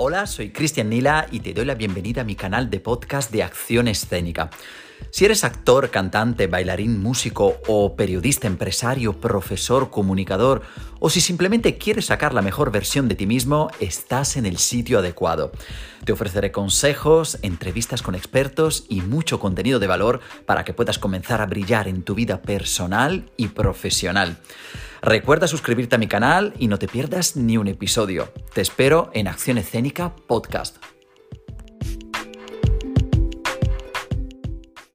Hola, soy Cristian Nila y te doy la bienvenida a mi canal de podcast de acción escénica. Si eres actor, cantante, bailarín, músico o periodista, empresario, profesor, comunicador, o si simplemente quieres sacar la mejor versión de ti mismo, estás en el sitio adecuado. Te ofreceré consejos, entrevistas con expertos y mucho contenido de valor para que puedas comenzar a brillar en tu vida personal y profesional. Recuerda suscribirte a mi canal y no te pierdas ni un episodio. Te espero en Acción Escénica Podcast.